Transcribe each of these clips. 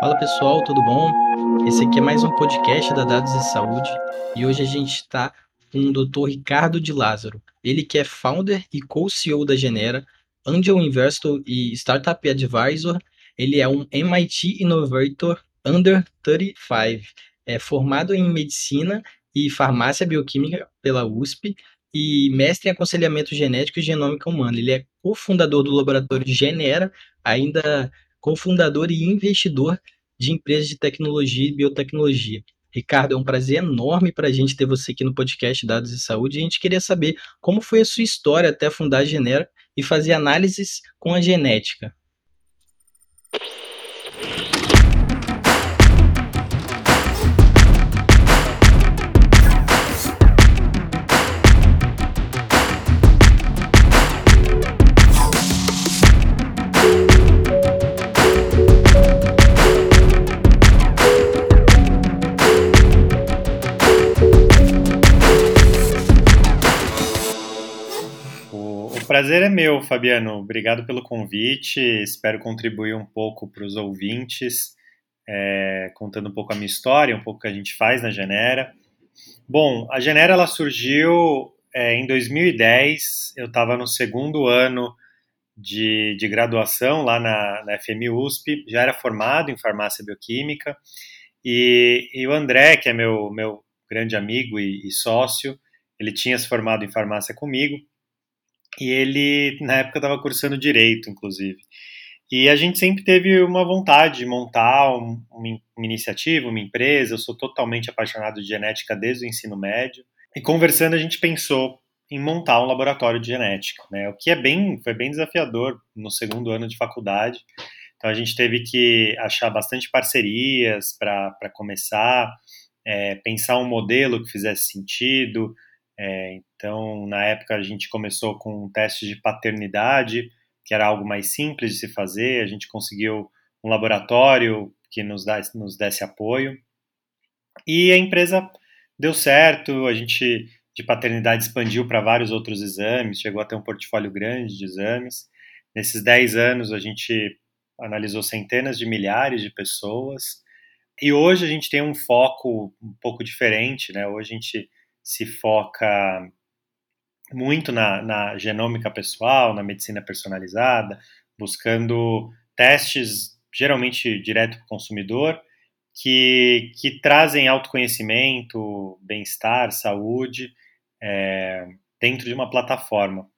Fala pessoal, tudo bom? Esse aqui é mais um podcast da Dados e Saúde e hoje a gente está com o Dr. Ricardo de Lázaro. Ele que é founder e co-CEO da Genera, Angel Investor e Startup Advisor. Ele é um MIT Innovator Under 35, é formado em Medicina e Farmácia Bioquímica pela USP e mestre em aconselhamento genético e genômica humana. Ele é cofundador do laboratório Genera, ainda cofundador e investidor de empresas de tecnologia e biotecnologia. Ricardo, é um prazer enorme para a gente ter você aqui no podcast Dados e Saúde. A gente queria saber como foi a sua história até fundar a Genera e fazer análises com a genética. Prazer é meu, Fabiano. Obrigado pelo convite. Espero contribuir um pouco para os ouvintes, é, contando um pouco a minha história, um pouco o que a gente faz na Genera. Bom, a Genera ela surgiu é, em 2010. Eu estava no segundo ano de, de graduação lá na, na FM USP. Já era formado em farmácia bioquímica. E, e o André, que é meu, meu grande amigo e, e sócio, ele tinha se formado em farmácia comigo e ele, na época, estava cursando direito, inclusive. E a gente sempre teve uma vontade de montar um, uma, iniciativa, uma empresa. Eu sou totalmente apaixonado de genética desde o ensino médio. E conversando, a gente pensou em montar um laboratório de genética, né? O que é bem, foi bem desafiador no segundo ano de faculdade. Então a gente teve que achar bastante parcerias para começar, é, pensar um modelo que fizesse sentido, é, então, na época, a gente começou com um teste de paternidade, que era algo mais simples de se fazer. A gente conseguiu um laboratório que nos, dá, nos desse apoio. E a empresa deu certo, a gente de paternidade expandiu para vários outros exames, chegou a ter um portfólio grande de exames. Nesses 10 anos, a gente analisou centenas de milhares de pessoas. E hoje a gente tem um foco um pouco diferente, né? Hoje a gente se foca muito na, na genômica pessoal, na medicina personalizada, buscando testes geralmente direto para o consumidor, que, que trazem autoconhecimento, bem-estar, saúde, é, dentro de uma plataforma.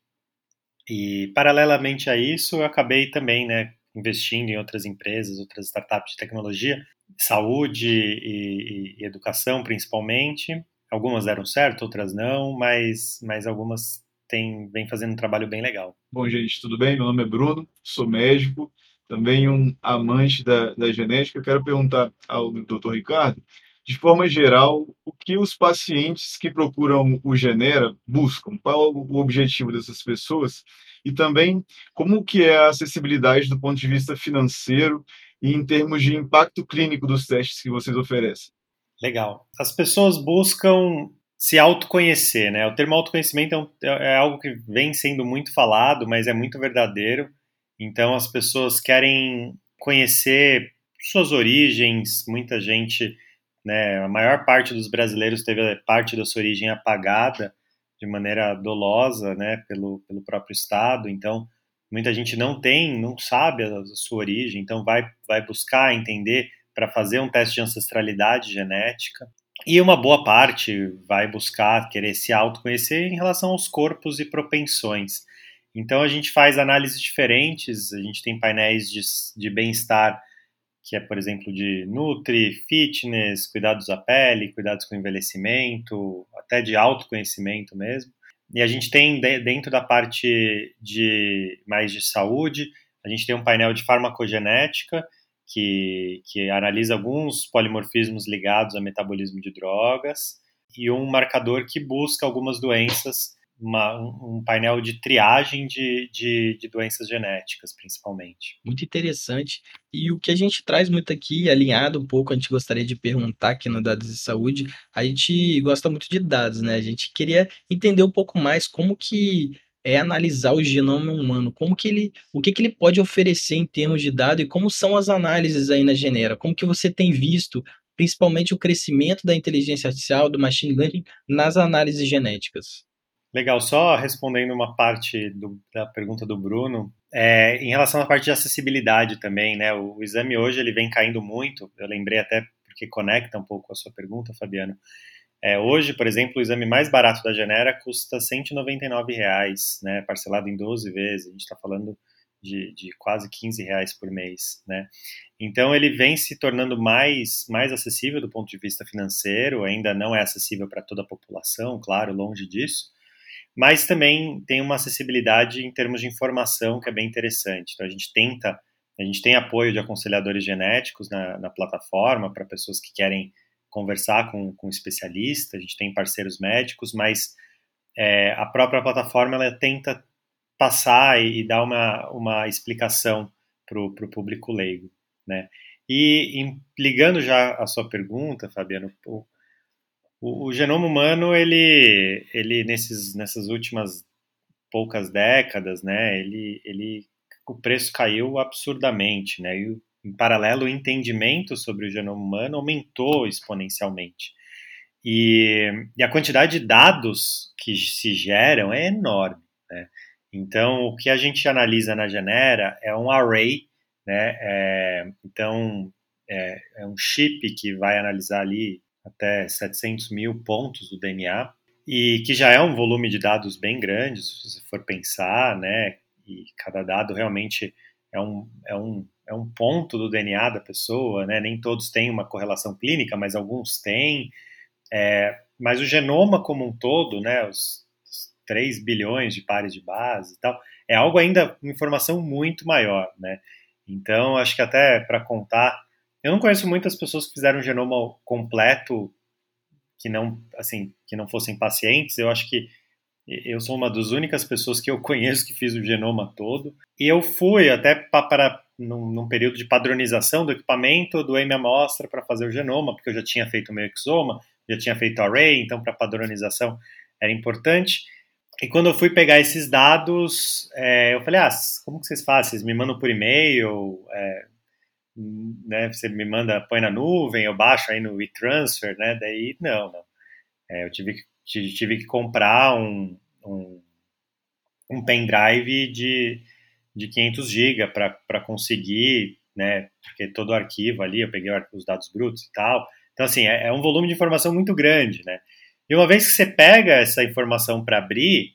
E, paralelamente a isso, eu acabei também né, investindo em outras empresas, outras startups de tecnologia, saúde e, e, e educação principalmente, Algumas deram certo, outras não, mas, mas algumas têm, vêm fazendo um trabalho bem legal. Bom, gente, tudo bem? Meu nome é Bruno, sou médico, também um amante da, da genética. Eu quero perguntar ao Dr. Ricardo, de forma geral, o que os pacientes que procuram o Genera buscam? Qual o objetivo dessas pessoas? E também como que é a acessibilidade do ponto de vista financeiro e em termos de impacto clínico dos testes que vocês oferecem? Legal. As pessoas buscam se autoconhecer, né? O termo autoconhecimento é, um, é, algo que vem sendo muito falado, mas é muito verdadeiro. Então, as pessoas querem conhecer suas origens. Muita gente, né? A maior parte dos brasileiros teve parte da sua origem apagada de maneira dolosa, né? Pelo, pelo próprio Estado. Então, muita gente não tem, não sabe a, a sua origem. Então, vai, vai buscar entender para fazer um teste de ancestralidade genética. E uma boa parte vai buscar querer se autoconhecer em relação aos corpos e propensões. Então a gente faz análises diferentes, a gente tem painéis de, de bem-estar, que é, por exemplo, de Nutri, Fitness, cuidados da pele, cuidados com envelhecimento, até de autoconhecimento mesmo. E a gente tem dentro da parte de mais de saúde, a gente tem um painel de farmacogenética, que, que analisa alguns polimorfismos ligados a metabolismo de drogas, e um marcador que busca algumas doenças, uma, um painel de triagem de, de, de, doenças genéticas, principalmente. Muito interessante. E o que a gente traz muito aqui, alinhado um pouco, a gente gostaria de perguntar aqui no Dados de Saúde, a gente gosta muito de dados, né? A gente queria entender um pouco mais como que é analisar o genoma humano, como que ele, o que que ele pode oferecer em termos de dado e como são as análises aí na Genera? Como que você tem visto, principalmente o crescimento da inteligência artificial, do machine learning nas análises genéticas? Legal, só respondendo uma parte do, da pergunta do Bruno, é, em relação à parte de acessibilidade também, né? O, o, exame hoje ele vem caindo muito. Eu lembrei até porque conecta um pouco a sua pergunta, Fabiano. É, hoje, por exemplo, o exame mais barato da Genera custa 199 reais, né, parcelado em 12 vezes. A gente está falando de, de, quase 15 reais por mês, né? Então ele vem se tornando mais, mais acessível do ponto de vista financeiro, ainda não é acessível para toda a população, claro, longe disso, mas também tem uma acessibilidade em termos de informação que é bem interessante. Então a gente tenta, a gente tem apoio de aconselhadores genéticos na, na plataforma para pessoas que querem conversar com, com especialista, a gente tem parceiros médicos, mas é, a própria plataforma ela tenta passar e, e dar uma, uma explicação para o público leigo, né? E em, ligando já a sua pergunta, Fabiano, o, o, o, genoma humano ele, ele nesses, nessas últimas poucas décadas, né? Ele, ele o preço caiu absurdamente, né? E em paralelo, o entendimento sobre o genoma humano aumentou exponencialmente. E, e a quantidade de dados que se geram é enorme. Né? Então, o que a gente analisa na Genera é um array, né? É, então, é, é, um chip que vai analisar ali até 700 mil pontos do DNA, e que já é um volume de dados bem grande, se você for pensar, né? E cada dado realmente é um, é um é um ponto do DNA da pessoa, né? Nem todos têm uma correlação clínica, mas alguns têm. É, mas o genoma como um todo, né? Os, os 3 bilhões de pares de base e tal, é algo ainda, informação muito maior, né? Então, acho que até para contar, eu não conheço muitas pessoas que fizeram um genoma completo que não, assim, que não fossem pacientes. Eu acho que eu sou uma das únicas pessoas que eu conheço que fiz o genoma todo. E eu fui até para num, num, período de padronização do equipamento, doei minha amostra para fazer o genoma, porque eu já tinha feito o meu exoma, já tinha feito array, então para padronização era importante. E quando eu fui pegar esses dados, é, eu falei, ah, como que vocês fazem? Vocês me mandam por e-mail, é, né, você me manda, põe na nuvem, eu baixo aí no e-transfer, né, daí não, não. É, eu tive que, tive que comprar um, um, um pendrive de de 500 GB para conseguir, né, porque todo o arquivo ali, eu peguei os dados brutos e tal. Então, assim, é, é um volume de informação muito grande, né? E uma vez que você pega essa informação para abrir,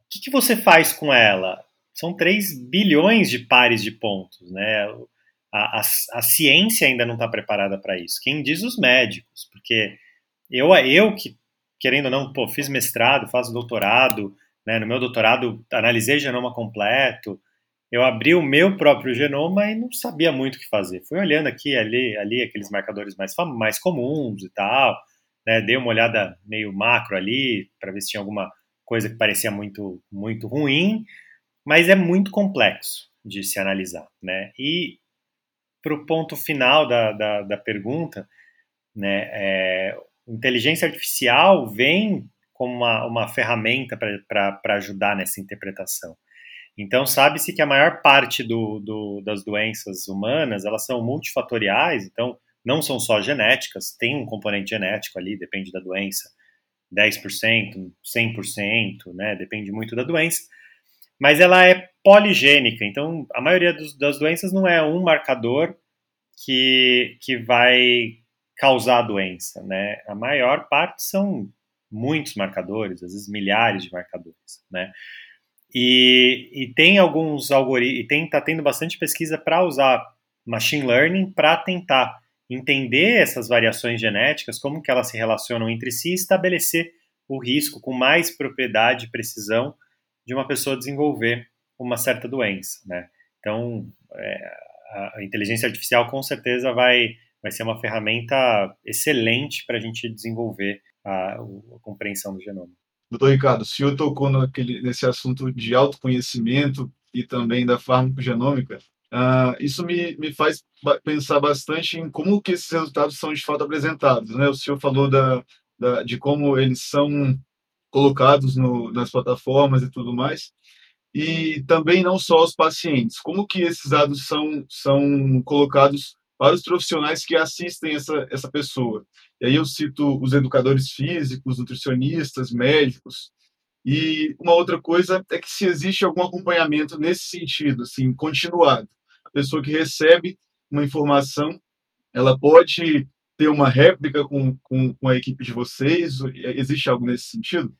o que, que, você faz com ela? São 3 bilhões de pares de pontos, né? A, a, a ciência ainda não está preparada para isso. Quem diz os médicos, porque eu, eu que, querendo ou não, pô, fiz mestrado, faço doutorado, né? No meu doutorado analisei genoma completo, eu abri o meu próprio genoma e não sabia muito o que fazer. Fui olhando aqui, ali, ali aqueles marcadores mais, mais comuns e tal, né? Dei uma olhada meio macro ali para ver se tinha alguma coisa que parecia muito, muito ruim, mas é muito complexo de se analisar, né? E para o ponto final da, da, da pergunta, né? É, inteligência artificial vem como uma, uma ferramenta para ajudar nessa interpretação. Então, sabe-se que a maior parte do, do, das doenças humanas, elas são multifatoriais, então não são só genéticas, tem um componente genético ali, depende da doença, 10%, 100%, né, depende muito da doença, mas ela é poligênica, então a maioria dos, das doenças não é um marcador que, que vai causar a doença, né, a maior parte são muitos marcadores, às vezes milhares de marcadores, né, e, e tem alguns algoritmos, e tem, tá tendo bastante pesquisa para usar machine learning para tentar entender essas variações genéticas, como que elas se relacionam entre si e estabelecer o risco com mais propriedade e precisão de uma pessoa desenvolver uma certa doença, né? Então, é, a inteligência artificial com certeza vai, vai ser uma ferramenta excelente para a gente desenvolver a, a compreensão do genoma. Doutor Ricardo, o senhor tocou nesse assunto de autoconhecimento e também da farmacogenômica. Uh, isso me, me faz pensar bastante em como que esses resultados são de fato apresentados. Né? O senhor falou da, da, de como eles são colocados no, nas plataformas e tudo mais, e também não só os pacientes. Como que esses dados são, são colocados para os profissionais que assistem essa, essa pessoa? E aí eu cito os educadores físicos, nutricionistas, médicos, e uma outra coisa é que se existe algum acompanhamento nesse sentido, assim, continuado. A pessoa que recebe uma informação, ela pode ter uma réplica com, com, com a equipe de vocês? Existe algo nesse sentido?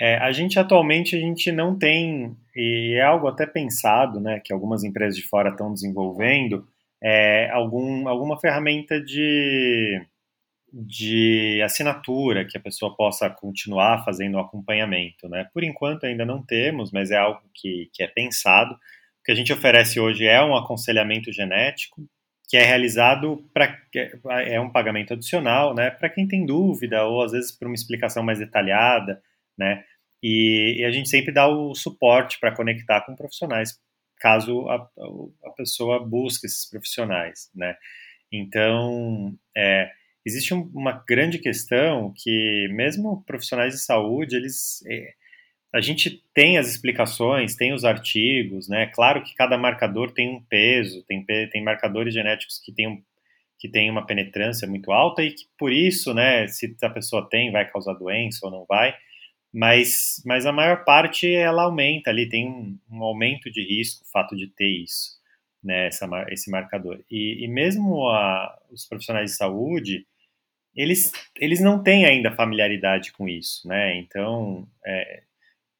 É, a gente atualmente a gente não tem, e é algo até pensado, né, que algumas empresas de fora estão desenvolvendo, é, algum, alguma ferramenta de, de assinatura que a pessoa possa continuar fazendo o acompanhamento. Né? Por enquanto ainda não temos, mas é algo que, que é pensado. O que a gente oferece hoje é um aconselhamento genético, que é realizado para é um pagamento adicional, né, para quem tem dúvida ou às vezes para uma explicação mais detalhada, né, e, e a gente sempre dá o suporte para conectar com profissionais, caso a, a, pessoa busque esses profissionais, né. Então, é, existe uma grande questão que mesmo profissionais de saúde, eles é, a gente tem as explicações, tem os artigos, né? Claro que cada marcador tem um peso, tem, tem marcadores genéticos que têm, um, que têm uma penetrância muito alta e que por isso, né, se a pessoa tem, vai causar doença ou não vai, mas, mas a maior parte ela aumenta ali, tem um, um aumento de risco o fato de ter isso, né, essa, esse marcador. E, e mesmo a, os profissionais de saúde, eles, eles não têm ainda familiaridade com isso, né? Então, é,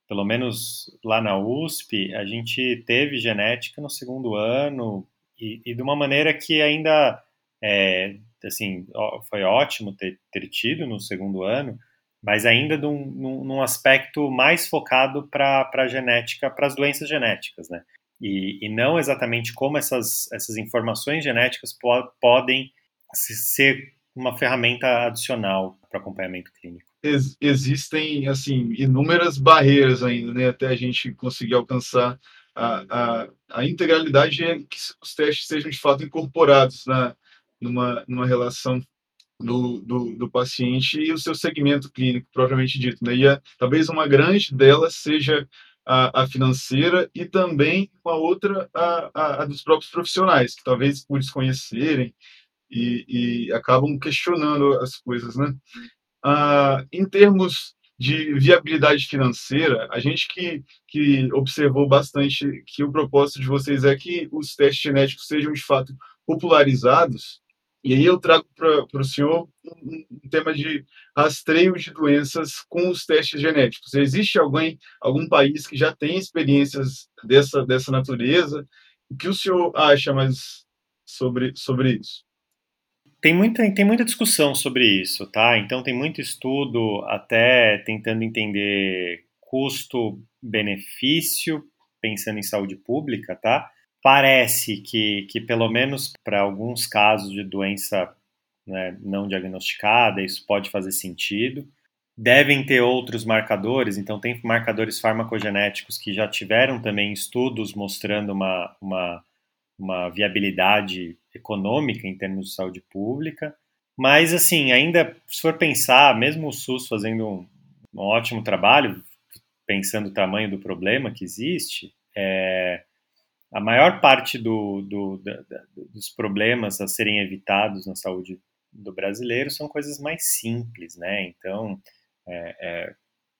pelo menos lá na USP, a gente teve genética no segundo ano e, e de uma maneira que ainda, é, assim, foi ótimo ter, ter, tido no segundo ano, mas ainda num, num aspecto mais focado para a genética, para as doenças genéticas, né? E, e, não exatamente como essas, essas informações genéticas po podem ser uma ferramenta adicional para acompanhamento clínico ex existem assim inúmeras barreiras ainda, né, até a gente conseguir alcançar a, a, a integralidade é que os testes sejam de fato incorporados na numa, numa relação do, do, do, paciente e o seu segmento clínico propriamente dito, né? E a, talvez uma grande delas seja a, a, financeira e também uma outra a, a, dos próprios profissionais que talvez por desconhecerem e, e acabam questionando as coisas, né? Ah, em termos de viabilidade financeira, a gente que, que observou bastante que o propósito de vocês é que os testes genéticos sejam de fato popularizados, e aí eu trago para o senhor um, tema de rastreio de doenças com os testes genéticos. Existe alguém, algum país que já tem experiências dessa, dessa natureza? O que o senhor acha mais sobre, sobre isso? Tem muita, tem muita discussão sobre isso, tá? Então tem muito estudo até tentando entender custo-benefício, pensando em saúde pública, tá? Parece que, que pelo menos para alguns casos de doença né, não diagnosticada, isso pode fazer sentido. Devem ter outros marcadores, então tem marcadores farmacogenéticos que já tiveram também estudos mostrando uma, uma, uma viabilidade econômica em termos de saúde pública. Mas, assim, ainda se for pensar, mesmo o SUS fazendo um, um ótimo trabalho, pensando o tamanho do problema que existe, é, a maior parte do, do, da, dos problemas a serem evitados na saúde do brasileiro são coisas mais simples, né? Então, é, é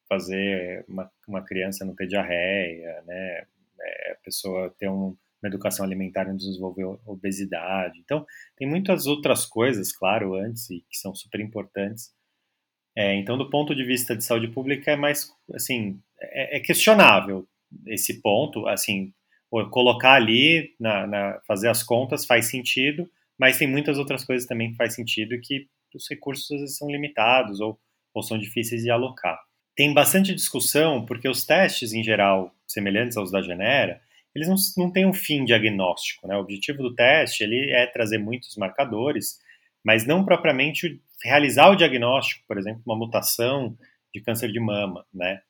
fazer uma, uma, criança não ter diarreia, né? É, a pessoa ter um, uma educação alimentar não desenvolver obesidade. Então, tem muitas outras coisas, claro, antes e que são super importantes. É, então, do ponto de vista de saúde pública, é mais, assim, é, é questionável esse ponto, assim, colocar ali, na, na, fazer as contas faz sentido, mas tem muitas outras coisas também que faz sentido que os recursos são limitados ou, ou são difíceis de alocar. Tem bastante discussão, porque os testes, em geral, semelhantes aos da Genera, eles não, não têm um fim diagnóstico. Né? O objetivo do teste ele é trazer muitos marcadores, mas não propriamente realizar o diagnóstico, por exemplo, uma mutação de câncer de mama, né?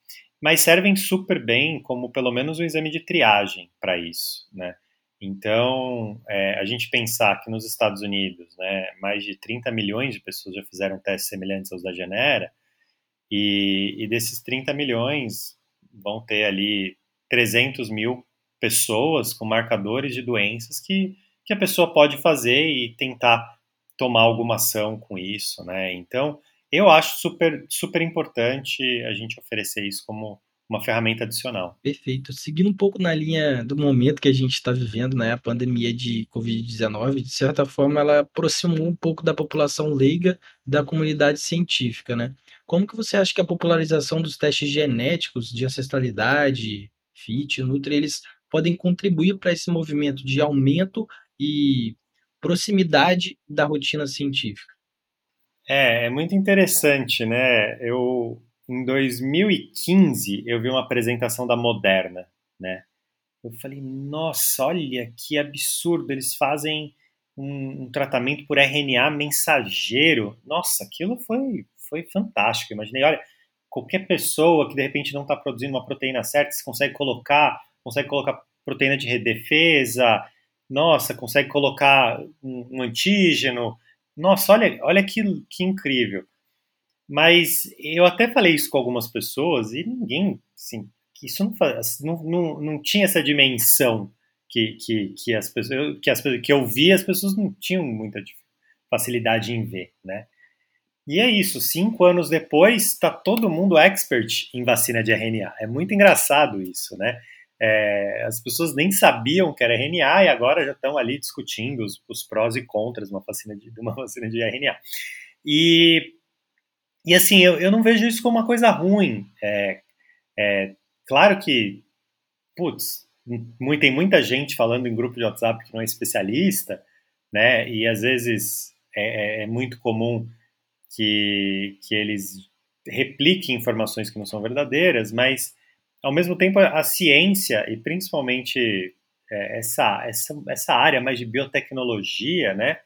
Mas servem super bem como pelo menos um exame de triagem para isso, né? Então, é, a gente pensar que nos Estados Unidos, né, mais de 30 milhões de pessoas já fizeram testes semelhantes aos da Genera, E, e desses 30 milhões, vão ter ali 300 mil pessoas com marcadores de doenças que, que a pessoa pode fazer e tentar tomar alguma ação com isso, né? Então, eu acho super, super importante a gente oferecer isso como uma ferramenta adicional. Perfeito. Seguindo um pouco na linha do momento que a gente está vivendo, né, a pandemia de Covid-19, de certa forma, ela aproximou um pouco da população leiga da comunidade científica, né? Como que você acha que a popularização dos testes genéticos de ancestralidade, FIT, Nutri, eles podem contribuir para esse movimento de aumento e proximidade da rotina científica? É, é muito interessante, né? Eu, em 2015, eu vi uma apresentação da Moderna, né? Eu falei, nossa, olha que absurdo, eles fazem um, um tratamento por RNA mensageiro. Nossa, aquilo foi, foi fantástico. imaginei, olha, qualquer pessoa que de repente não está produzindo uma proteína certa, você consegue colocar, consegue colocar proteína de redefesa, nossa, consegue colocar um, um antígeno, nossa, olha, olha que, que incrível. Mas eu até falei isso com algumas pessoas e ninguém, assim, isso não, faz, não, não, não tinha essa dimensão que, que, que as pessoas que as que eu vi as pessoas não tinham muita facilidade em ver, né? E é isso, cinco anos depois está todo mundo expert em vacina de RNA. É muito engraçado isso, né? É, as pessoas nem sabiam que era RNA e agora já estão ali discutindo os, os, prós e contras de uma vacina de, uma vacina de RNA. E, e assim, eu, eu não vejo isso como uma coisa ruim. É, é claro que, putz, tem muita gente falando em grupo de WhatsApp que não é especialista, né? E às vezes é, é, é muito comum que, que eles repliquem informações que não são verdadeiras, mas ao mesmo tempo, a ciência, e principalmente é, essa, essa, essa área mais de biotecnologia, né?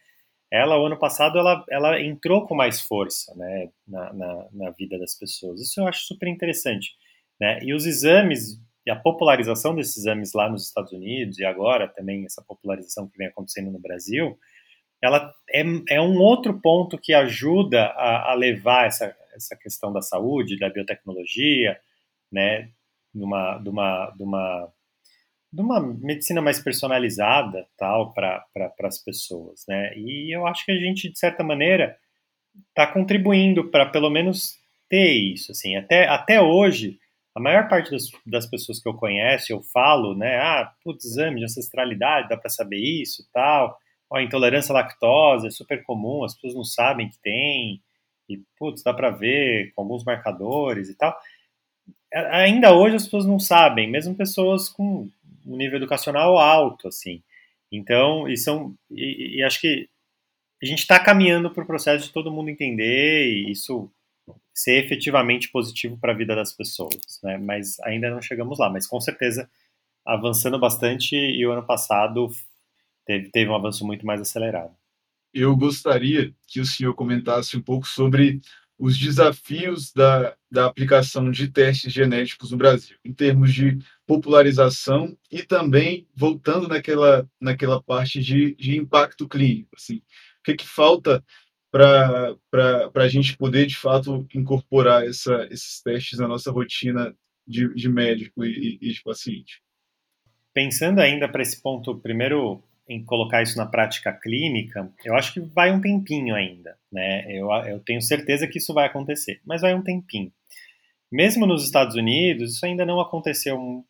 Ela, o ano passado, ela, ela entrou com mais força né, na, na, na vida das pessoas. Isso eu acho super interessante. Né? E os exames, e a popularização desses exames lá nos Estados Unidos, e agora também essa popularização que vem acontecendo no Brasil, ela é, é um outro ponto que ajuda a, a levar essa, essa questão da saúde, da biotecnologia, né, numa, de uma, de uma, de uma medicina mais personalizada tal para pra, as pessoas, né? E eu acho que a gente de certa maneira está contribuindo para pelo menos ter isso, assim. Até, até hoje a maior parte das, das pessoas que eu conheço, eu falo, né? Ah, putz, exame de ancestralidade, dá para saber isso, tal. Ó, intolerância à lactose é super comum, as pessoas não sabem que tem. E, putz, dá para ver com alguns marcadores e tal ainda hoje as pessoas não sabem, mesmo pessoas com um nível educacional alto, assim. Então, e são, e, e acho que a gente está caminhando para o processo de todo mundo entender e isso ser efetivamente positivo para a vida das pessoas, né? Mas ainda não chegamos lá, mas com certeza avançando bastante e o ano passado teve, teve um avanço muito mais acelerado. Eu gostaria que o senhor comentasse um pouco sobre os desafios da, da aplicação de testes genéticos no Brasil, em termos de popularização e também voltando naquela, naquela parte de, de impacto clínico. Assim, o que, que falta para a gente poder, de fato, incorporar essa, esses testes na nossa rotina de, de médico e, e de paciente? Pensando ainda para esse ponto, primeiro em colocar isso na prática clínica, eu acho que vai um tempinho ainda, né? Eu, eu tenho certeza que isso vai acontecer, mas vai um tempinho. Mesmo nos Estados Unidos, isso ainda não aconteceu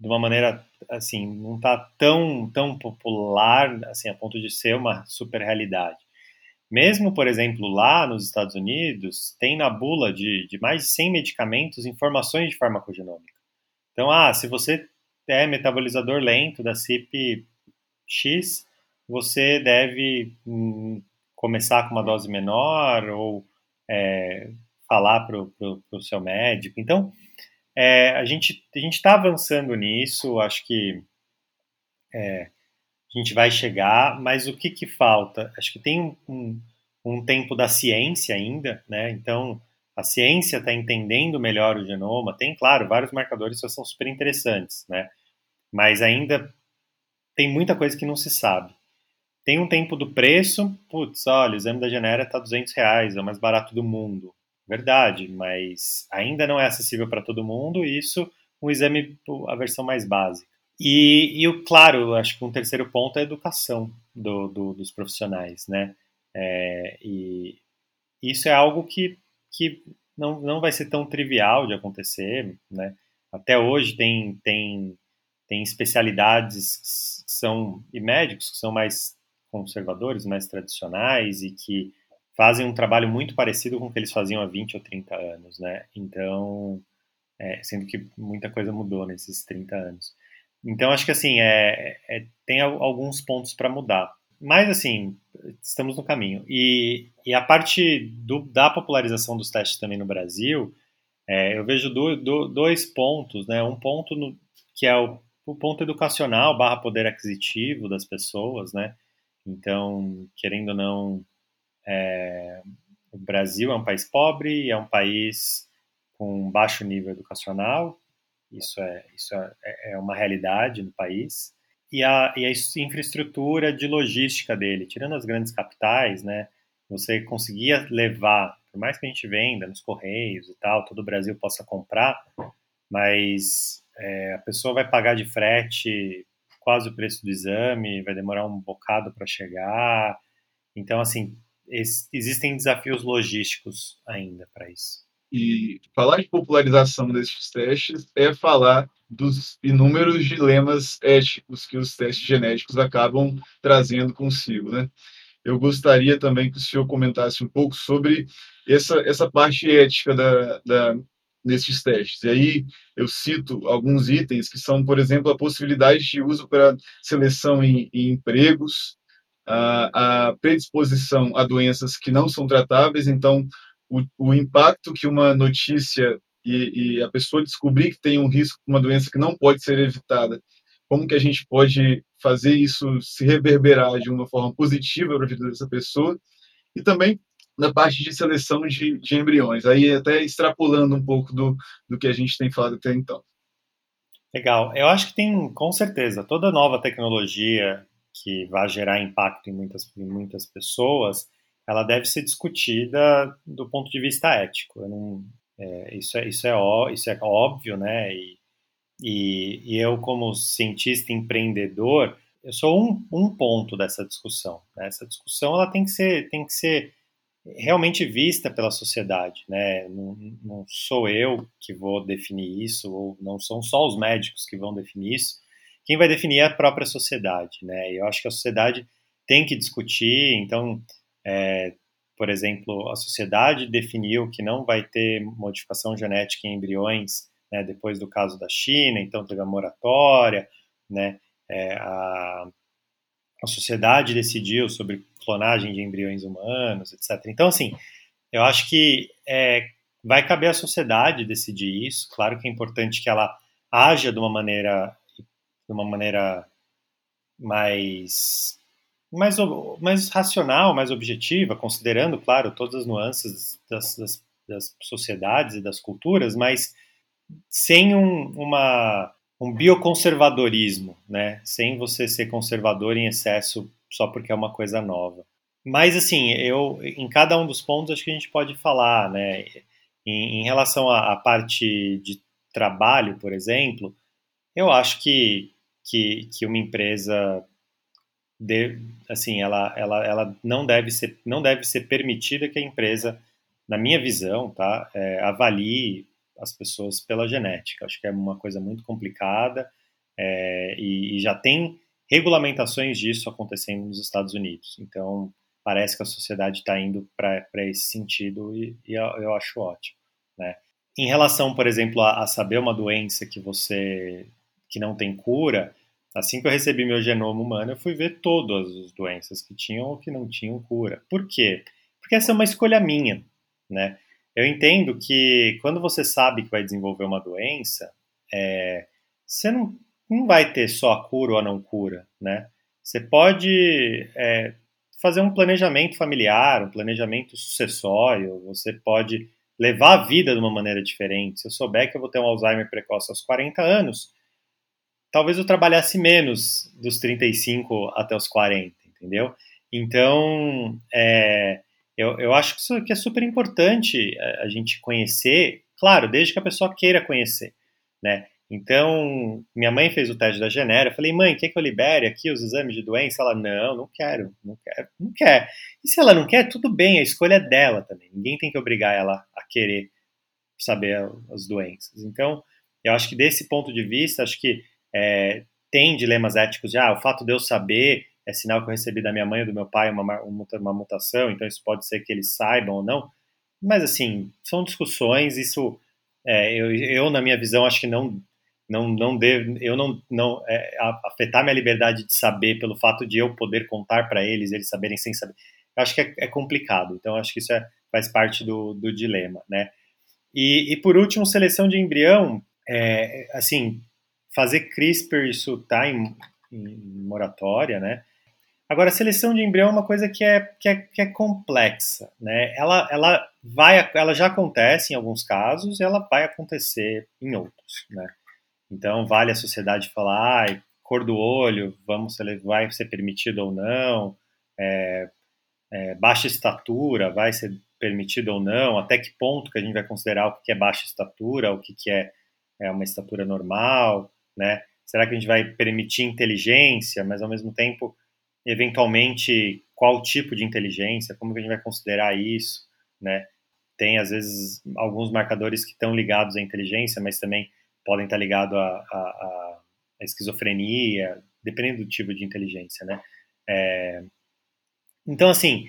de uma maneira assim, não está tão tão popular assim a ponto de ser uma super realidade. Mesmo, por exemplo, lá nos Estados Unidos, tem na bula de, de mais de 100 medicamentos informações de farmacogenômica. Então, ah, se você é metabolizador lento da CIP X, você deve hum, começar com uma dose menor ou é, falar para o seu médico. Então, é, a gente a está avançando nisso, acho que é, a gente vai chegar, mas o que, que falta? Acho que tem um, um tempo da ciência ainda, né? Então, a ciência está entendendo melhor o genoma. Tem, claro, vários marcadores que são super interessantes, né? Mas ainda tem muita coisa que não se sabe. Tem um tempo do preço, putz, olha, o exame da Genera está 200 reais, é o mais barato do mundo. verdade, mas ainda não é acessível para todo mundo, e isso um exame, a versão mais básica. E, e claro, acho que um terceiro ponto é a educação do, do, dos profissionais, né? É, e isso é algo que, que não, não vai ser tão trivial de acontecer, né? Até hoje tem, tem, tem especialidades são, e médicos que são mais conservadores, mais tradicionais e que fazem um trabalho muito parecido com o que eles faziam há 20 ou 30 anos, né? Então, é, sendo que muita coisa mudou nesses 30 anos. Então, acho que assim, é, é tem alguns pontos para mudar. Mas, assim, estamos no caminho. E, e a parte do, da popularização dos testes também no Brasil, é, eu vejo do, do, dois pontos, né? Um ponto no, que é o, o ponto educacional barra poder aquisitivo das pessoas, né? Então, querendo ou não, é, o Brasil é um país pobre, é um país com baixo nível educacional, isso é, isso é, é uma realidade no país. E a, e a infraestrutura de logística dele, tirando as grandes capitais, né, você conseguia levar, por mais que a gente venda nos correios e tal, todo o Brasil possa comprar, mas é, a pessoa vai pagar de frete quase o preço do exame, vai demorar um bocado para chegar. Então, assim, existem desafios logísticos ainda para isso. E falar de popularização desses testes é falar dos inúmeros dilemas éticos que os testes genéticos acabam trazendo consigo, né? Eu gostaria também que o senhor comentasse um pouco sobre essa, essa parte ética da, da, nesses testes. E aí eu cito alguns itens que são, por exemplo, a possibilidade de uso para seleção em, em empregos, a, a, predisposição a doenças que não são tratáveis, então o, o impacto que uma notícia e, e, a pessoa descobrir que tem um risco uma doença que não pode ser evitada, como que a gente pode fazer isso se reverberar de uma forma positiva para a vida dessa pessoa, e também na parte de seleção de, de embriões, aí até extrapolando um pouco do, do que a gente tem falado até então. Legal. Eu acho que tem, com certeza, toda nova tecnologia que vai gerar impacto em muitas, em muitas pessoas, ela deve ser discutida do ponto de vista ético. Não, é, isso, é, isso, é, ó, isso é óbvio, né? E, e, e, eu, como cientista empreendedor, eu sou um, um ponto dessa discussão. Né? Essa discussão ela tem que ser, tem que ser realmente vista pela sociedade, né? Não, não, sou eu que vou definir isso, ou não são só os médicos que vão definir isso. Quem vai definir é a própria sociedade, né? E eu acho que a sociedade tem que discutir. Então, é, por exemplo, a sociedade definiu que não vai ter modificação genética em embriões né, depois do caso da China, então teve a moratória, né? É, a, a sociedade decidiu sobre clonagem de embriões humanos, etc. Então, assim, eu acho que é, vai caber à sociedade decidir isso. Claro que é importante que ela haja de uma maneira, de uma maneira mais, mais, mais racional, mais objetiva, considerando, claro, todas as nuances das, das, das sociedades e das culturas, mas sem um, uma, um bioconservadorismo, né? Sem você ser conservador em excesso só porque é uma coisa nova. Mas, assim, eu, em cada um dos pontos, acho que a gente pode falar, né? Em, em relação à, à, parte de trabalho, por exemplo, eu acho que, que, que uma empresa, de, assim, ela, ela, ela não, deve ser, não deve ser permitida que a empresa, na minha visão, tá, é, avalie as pessoas pela genética. Acho que é uma coisa muito complicada é, e, e já tem regulamentações disso acontecendo nos Estados Unidos. Então, parece que a sociedade está indo para esse sentido e, e eu, eu, acho ótimo. Né? Em relação, por exemplo, a, a, saber uma doença que você que não tem cura, assim que eu recebi meu genoma humano, eu fui ver todas as doenças que tinham ou que não tinham cura. Por quê? Porque essa é uma escolha minha, né? Eu entendo que quando você sabe que vai desenvolver uma doença, é, você não, não vai ter só a cura ou a não cura, né? Você pode é, fazer um planejamento familiar, um planejamento sucessório, você pode levar a vida de uma maneira diferente. Se eu souber que eu vou ter um Alzheimer precoce aos 40 anos, talvez eu trabalhasse menos dos 35 até os 40, entendeu? Então, é, eu, eu acho que isso que é super importante a, a gente conhecer, claro, desde que a pessoa queira conhecer, né? Então, minha mãe fez o teste da Genera. Eu falei, mãe, quer que eu libere aqui os exames de doença? Ela, não, não quero, não quero, não quer. E se ela não quer, tudo bem, a escolha é dela também. Ninguém tem que obrigar ela a querer saber as doenças. Então, eu acho que desse ponto de vista, acho que é, tem dilemas éticos de, ah, o fato de eu saber é sinal que eu recebi da minha mãe ou do meu pai uma, uma mutação, então isso pode ser que eles saibam ou não. Mas, assim, são discussões, isso, é, eu, eu, na minha visão, acho que não não não devo eu não não é, afetar minha liberdade de saber pelo fato de eu poder contar para eles eles saberem sem saber. Eu acho que é, é complicado então acho que isso é, faz parte do, do dilema né? E, e por último seleção de embrião é, assim fazer CRISPR isso está em, em, moratória né agora a seleção de embrião é uma coisa que é que é, que é complexa né ela ela vai ela já acontece em alguns casos ela vai acontecer em outros né então, vale a sociedade falar, ah, cor do olho, vamos vai ser permitido ou não, é, é, baixa estatura, vai ser permitido ou não, até que ponto que a gente vai considerar o que é baixa estatura, o que é, é uma estatura normal, né? Será que a gente vai permitir inteligência, mas ao mesmo tempo, eventualmente, qual tipo de inteligência, como que a gente vai considerar isso, né? Tem, às vezes, alguns marcadores que estão ligados à inteligência, mas também podem estar ligados à, esquizofrenia, dependendo do tipo de inteligência, né? É, então, assim,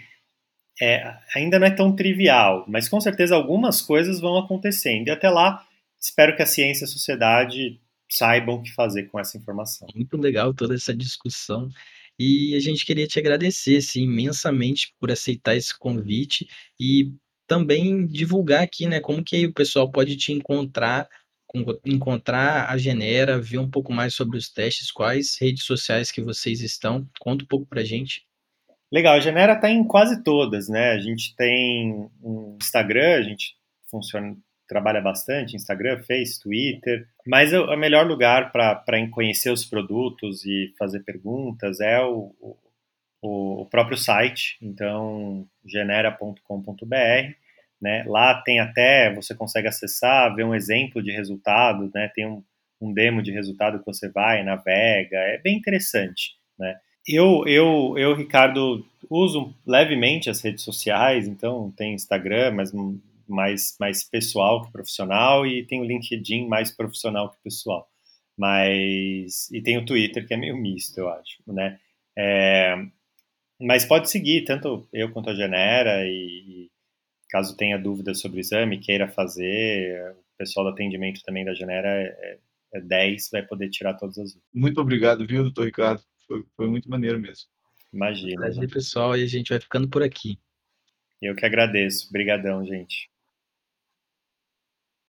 é, ainda não é tão trivial, mas com certeza algumas coisas vão acontecendo. E até lá, espero que a ciência e a sociedade saibam o que fazer com essa informação. Muito legal toda essa discussão. E a gente queria te agradecer assim, imensamente por aceitar esse convite e também divulgar aqui, né, como que o pessoal pode te encontrar encontrar a Genera, ver um pouco mais sobre os testes, quais redes sociais que vocês estão. Conta um pouco para gente. Legal, a Genera está em quase todas, né? A gente tem um Instagram, a gente funciona, trabalha bastante, Instagram, Face, Twitter, mas o, melhor lugar para conhecer os produtos e fazer perguntas é o, o, o próprio site, então genera.com.br né? Lá tem até, você consegue acessar, ver um exemplo de resultado, né? tem um, um demo de resultado que você vai, navega, é bem interessante. Né? Eu, eu, eu, Ricardo, uso levemente as redes sociais, então tem Instagram, mas mais, mais pessoal que profissional, e tem o LinkedIn mais profissional que pessoal. Mas. E tem o Twitter, que é meio misto, eu acho. Né? É, mas pode seguir, tanto eu quanto a Genera, e, Caso tenha dúvidas sobre o exame, queira fazer, o pessoal do atendimento também da Genera é, é 10, vai poder tirar todas as dúvidas. Muito obrigado, viu, doutor Ricardo? Foi, foi muito maneiro mesmo. Imagina. Prazer, né? pessoal, e a gente vai ficando por aqui. Eu que agradeço. Obrigadão, gente.